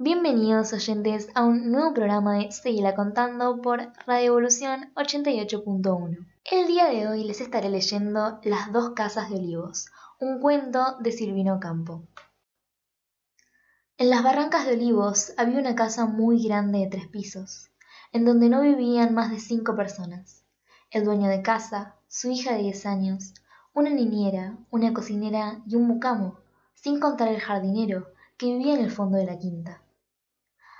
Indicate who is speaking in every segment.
Speaker 1: Bienvenidos oyentes a un nuevo programa de Seguila Contando por Radio Evolución 88.1. El día de hoy les estaré leyendo Las dos casas de olivos, un cuento de Silvino Campo. En las barrancas de olivos había una casa muy grande de tres pisos, en donde no vivían más de cinco personas. El dueño de casa, su hija de diez años, una niñera, una cocinera y un mucamo, sin contar el jardinero, que vivía en el fondo de la quinta.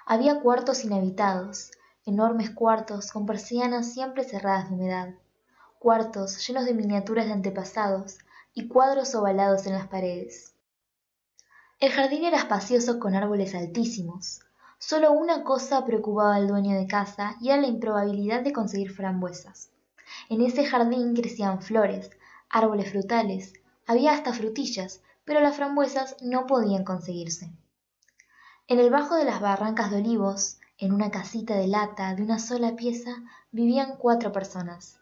Speaker 1: Había cuartos inhabitados, enormes cuartos con persianas siempre cerradas de humedad, cuartos llenos de miniaturas de antepasados y cuadros ovalados en las paredes. El jardín era espacioso con árboles altísimos. Solo una cosa preocupaba al dueño de casa y era la improbabilidad de conseguir frambuesas. En ese jardín crecían flores, árboles frutales, había hasta frutillas, pero las frambuesas no podían conseguirse. En el bajo de las barrancas de olivos, en una casita de lata de una sola pieza, vivían cuatro personas,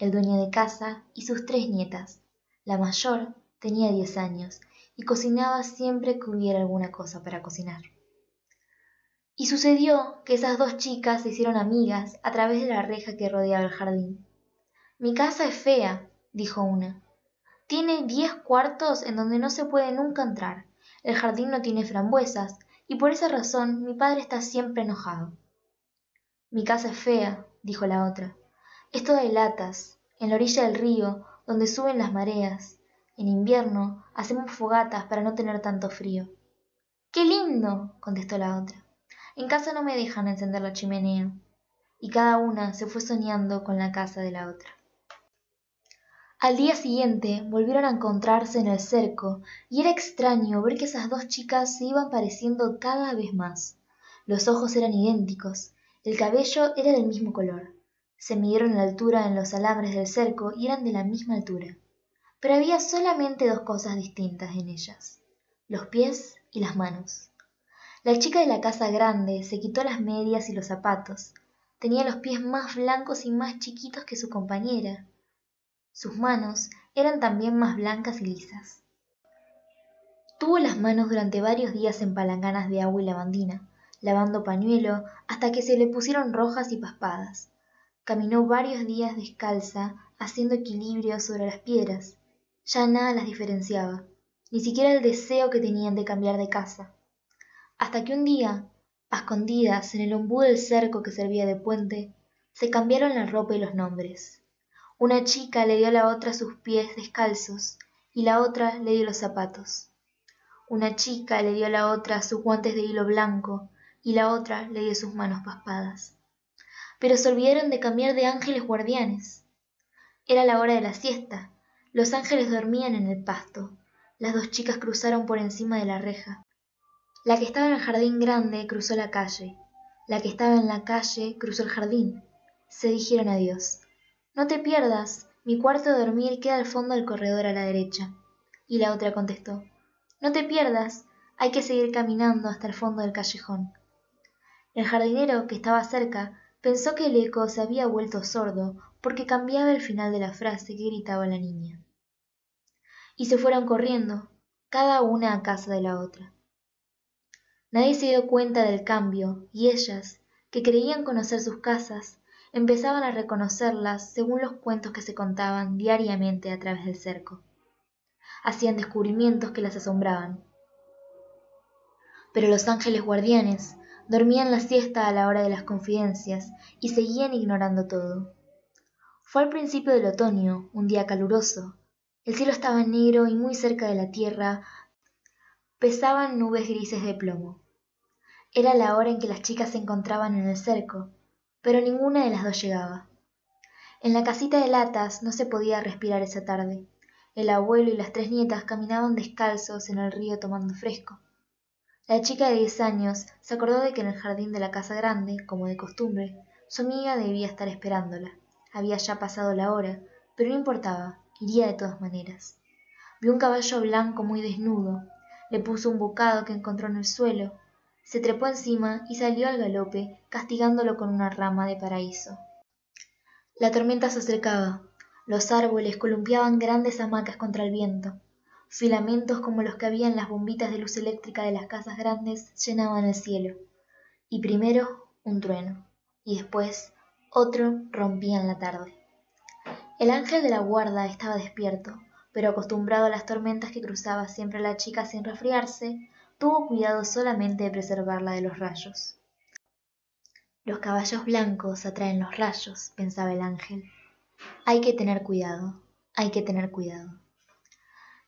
Speaker 1: el dueño de casa y sus tres nietas. La mayor tenía diez años y cocinaba siempre que hubiera alguna cosa para cocinar. Y sucedió que esas dos chicas se hicieron amigas a través de la reja que rodeaba el jardín. Mi casa es fea, dijo una. Tiene diez cuartos en donde no se puede nunca entrar. El jardín no tiene frambuesas, y por esa razón mi padre está siempre enojado. Mi casa es fea, dijo la otra. Es toda de latas, en la orilla del río, donde suben las mareas. En invierno hacemos fogatas para no tener tanto frío. ¡Qué lindo! contestó la otra. En casa no me dejan encender la chimenea. Y cada una se fue soñando con la casa de la otra. Al día siguiente volvieron a encontrarse en el cerco y era extraño ver que esas dos chicas se iban pareciendo cada vez más. Los ojos eran idénticos, el cabello era del mismo color. Se midieron la altura en los alambres del cerco y eran de la misma altura. Pero había solamente dos cosas distintas en ellas, los pies y las manos. La chica de la casa grande se quitó las medias y los zapatos. Tenía los pies más blancos y más chiquitos que su compañera, sus manos eran también más blancas y lisas. Tuvo las manos durante varios días en palanganas de agua y lavandina, lavando pañuelo hasta que se le pusieron rojas y paspadas. Caminó varios días descalza, haciendo equilibrio sobre las piedras. Ya nada las diferenciaba, ni siquiera el deseo que tenían de cambiar de casa. Hasta que un día, a escondidas en el ombú del cerco que servía de puente, se cambiaron la ropa y los nombres. Una chica le dio a la otra sus pies descalzos y la otra le dio los zapatos. Una chica le dio a la otra sus guantes de hilo blanco y la otra le dio sus manos paspadas. Pero se olvidaron de cambiar de ángeles guardianes. Era la hora de la siesta. Los ángeles dormían en el pasto. Las dos chicas cruzaron por encima de la reja. La que estaba en el jardín grande cruzó la calle. La que estaba en la calle cruzó el jardín. Se dijeron adiós. No te pierdas, mi cuarto de dormir queda al fondo del corredor a la derecha. Y la otra contestó, No te pierdas, hay que seguir caminando hasta el fondo del callejón. El jardinero, que estaba cerca, pensó que el eco se había vuelto sordo porque cambiaba el final de la frase que gritaba la niña. Y se fueron corriendo, cada una a casa de la otra. Nadie se dio cuenta del cambio y ellas, que creían conocer sus casas, empezaban a reconocerlas según los cuentos que se contaban diariamente a través del cerco. Hacían descubrimientos que las asombraban. Pero los ángeles guardianes dormían la siesta a la hora de las confidencias y seguían ignorando todo. Fue al principio del otoño, un día caluroso. El cielo estaba negro y muy cerca de la tierra pesaban nubes grises de plomo. Era la hora en que las chicas se encontraban en el cerco, pero ninguna de las dos llegaba. En la casita de latas no se podía respirar esa tarde. El abuelo y las tres nietas caminaban descalzos en el río tomando fresco. La chica de diez años se acordó de que en el jardín de la casa grande, como de costumbre, su amiga debía estar esperándola. Había ya pasado la hora, pero no importaba, iría de todas maneras. Vio un caballo blanco muy desnudo, le puso un bocado que encontró en el suelo se trepó encima y salió al galope, castigándolo con una rama de paraíso. La tormenta se acercaba. Los árboles columpiaban grandes hamacas contra el viento. Filamentos como los que había en las bombitas de luz eléctrica de las casas grandes llenaban el cielo. Y primero un trueno, y después otro rompía en la tarde. El ángel de la guarda estaba despierto, pero acostumbrado a las tormentas que cruzaba siempre la chica sin resfriarse, tuvo cuidado solamente de preservarla de los rayos. Los caballos blancos atraen los rayos, pensaba el ángel. Hay que tener cuidado, hay que tener cuidado.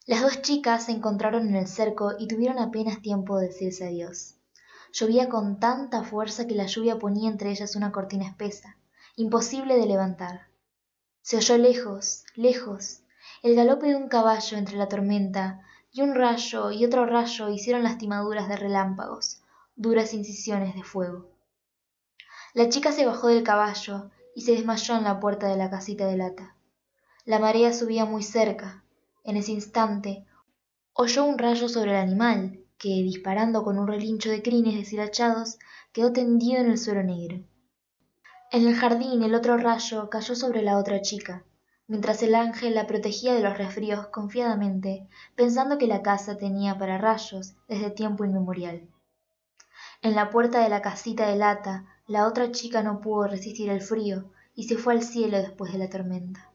Speaker 1: Las dos chicas se encontraron en el cerco y tuvieron apenas tiempo de decirse adiós. Llovía con tanta fuerza que la lluvia ponía entre ellas una cortina espesa, imposible de levantar. Se oyó lejos, lejos, el galope de un caballo entre la tormenta, y un rayo y otro rayo hicieron lastimaduras de relámpagos, duras incisiones de fuego. La chica se bajó del caballo y se desmayó en la puerta de la casita de lata. La marea subía muy cerca. En ese instante oyó un rayo sobre el animal, que, disparando con un relincho de crines deshilachados, quedó tendido en el suelo negro. En el jardín el otro rayo cayó sobre la otra chica, mientras el ángel la protegía de los resfríos confiadamente, pensando que la casa tenía para rayos desde tiempo inmemorial. En la puerta de la casita de lata, la otra chica no pudo resistir el frío y se fue al cielo después de la tormenta.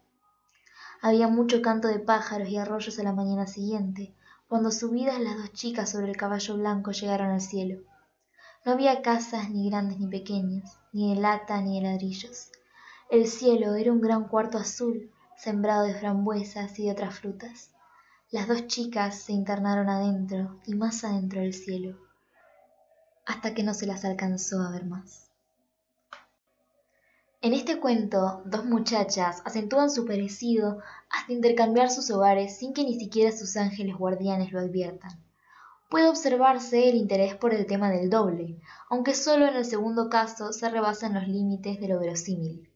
Speaker 1: Había mucho canto de pájaros y arroyos a la mañana siguiente, cuando subidas las dos chicas sobre el caballo blanco llegaron al cielo. No había casas ni grandes ni pequeñas, ni de lata ni de ladrillos. El cielo era un gran cuarto azul, sembrado de frambuesas y de otras frutas. Las dos chicas se internaron adentro y más adentro del cielo, hasta que no se las alcanzó a ver más. En este cuento, dos muchachas acentúan su parecido hasta intercambiar sus hogares sin que ni siquiera sus ángeles guardianes lo adviertan. Puede observarse el interés por el tema del doble, aunque solo en el segundo caso se rebasan los límites de lo verosímil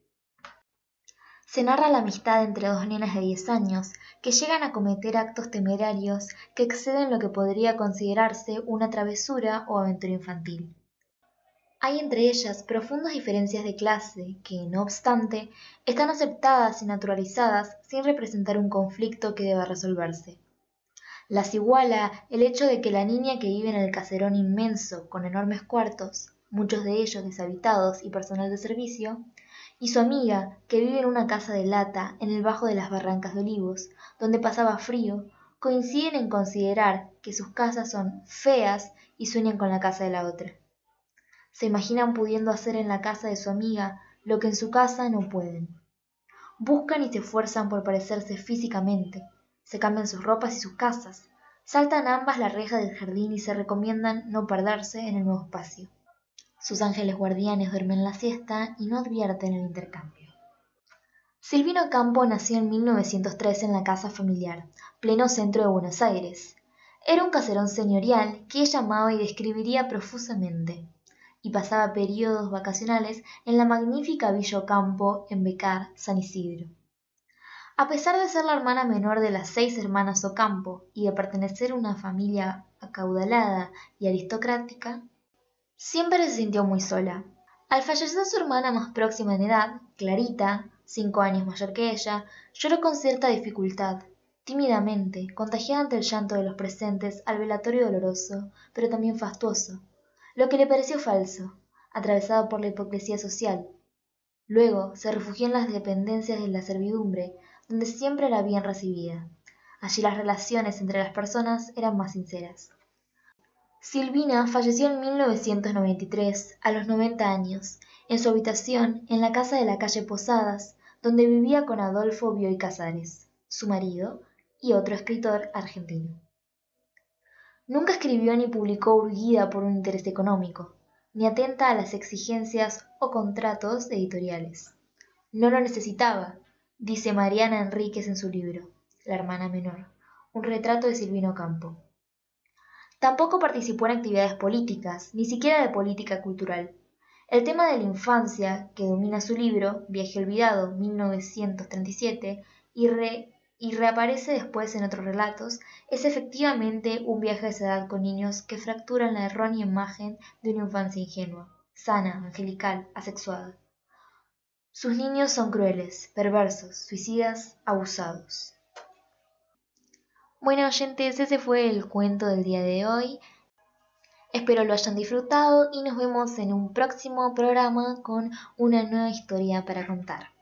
Speaker 1: se narra la amistad entre dos nenas de 10 años que llegan a cometer actos temerarios que exceden lo que podría considerarse una travesura o aventura infantil. Hay entre ellas profundas diferencias de clase que, no obstante, están aceptadas y naturalizadas sin representar un conflicto que deba resolverse. Las iguala el hecho de que la niña que vive en el caserón inmenso con enormes cuartos, muchos de ellos deshabitados y personal de servicio, y su amiga, que vive en una casa de lata en el bajo de las barrancas de olivos, donde pasaba frío, coinciden en considerar que sus casas son feas y sueñan con la casa de la otra. Se imaginan pudiendo hacer en la casa de su amiga lo que en su casa no pueden. Buscan y se esfuerzan por parecerse físicamente, se cambian sus ropas y sus casas, saltan ambas la reja del jardín y se recomiendan no perderse en el nuevo espacio. Sus ángeles guardianes duermen la siesta y no advierten el intercambio. Silvino Campo nació en 1903 en la casa familiar, pleno centro de Buenos Aires. Era un caserón señorial que ella amaba y describiría profusamente, y pasaba periodos vacacionales en la magnífica Villa Ocampo en Becar, San Isidro. A pesar de ser la hermana menor de las seis hermanas Ocampo y de pertenecer a una familia acaudalada y aristocrática, Siempre se sintió muy sola. Al fallecer su hermana más próxima en edad, Clarita, cinco años mayor que ella, lloró con cierta dificultad, tímidamente, contagiada ante el llanto de los presentes al velatorio doloroso, pero también fastuoso, lo que le pareció falso, atravesado por la hipocresía social. Luego se refugió en las dependencias de la servidumbre, donde siempre era bien recibida. Allí las relaciones entre las personas eran más sinceras. Silvina falleció en 1993, a los 90 años, en su habitación en la casa de la calle Posadas, donde vivía con Adolfo Bioy Casares, su marido, y otro escritor argentino. Nunca escribió ni publicó urgida por un interés económico, ni atenta a las exigencias o contratos editoriales. No lo necesitaba, dice Mariana Enríquez en su libro, La hermana menor, un retrato de Silvino Campo. Tampoco participó en actividades políticas, ni siquiera de política cultural. El tema de la infancia, que domina su libro, Viaje Olvidado, 1937, y, y reaparece después en otros relatos, es efectivamente un viaje a esa edad con niños que fracturan la errónea imagen de una infancia ingenua, sana, angelical, asexuada. Sus niños son crueles, perversos, suicidas, abusados. Bueno, oyentes, ese fue el cuento del día de hoy. Espero lo hayan disfrutado y nos vemos en un próximo programa con una nueva historia para contar.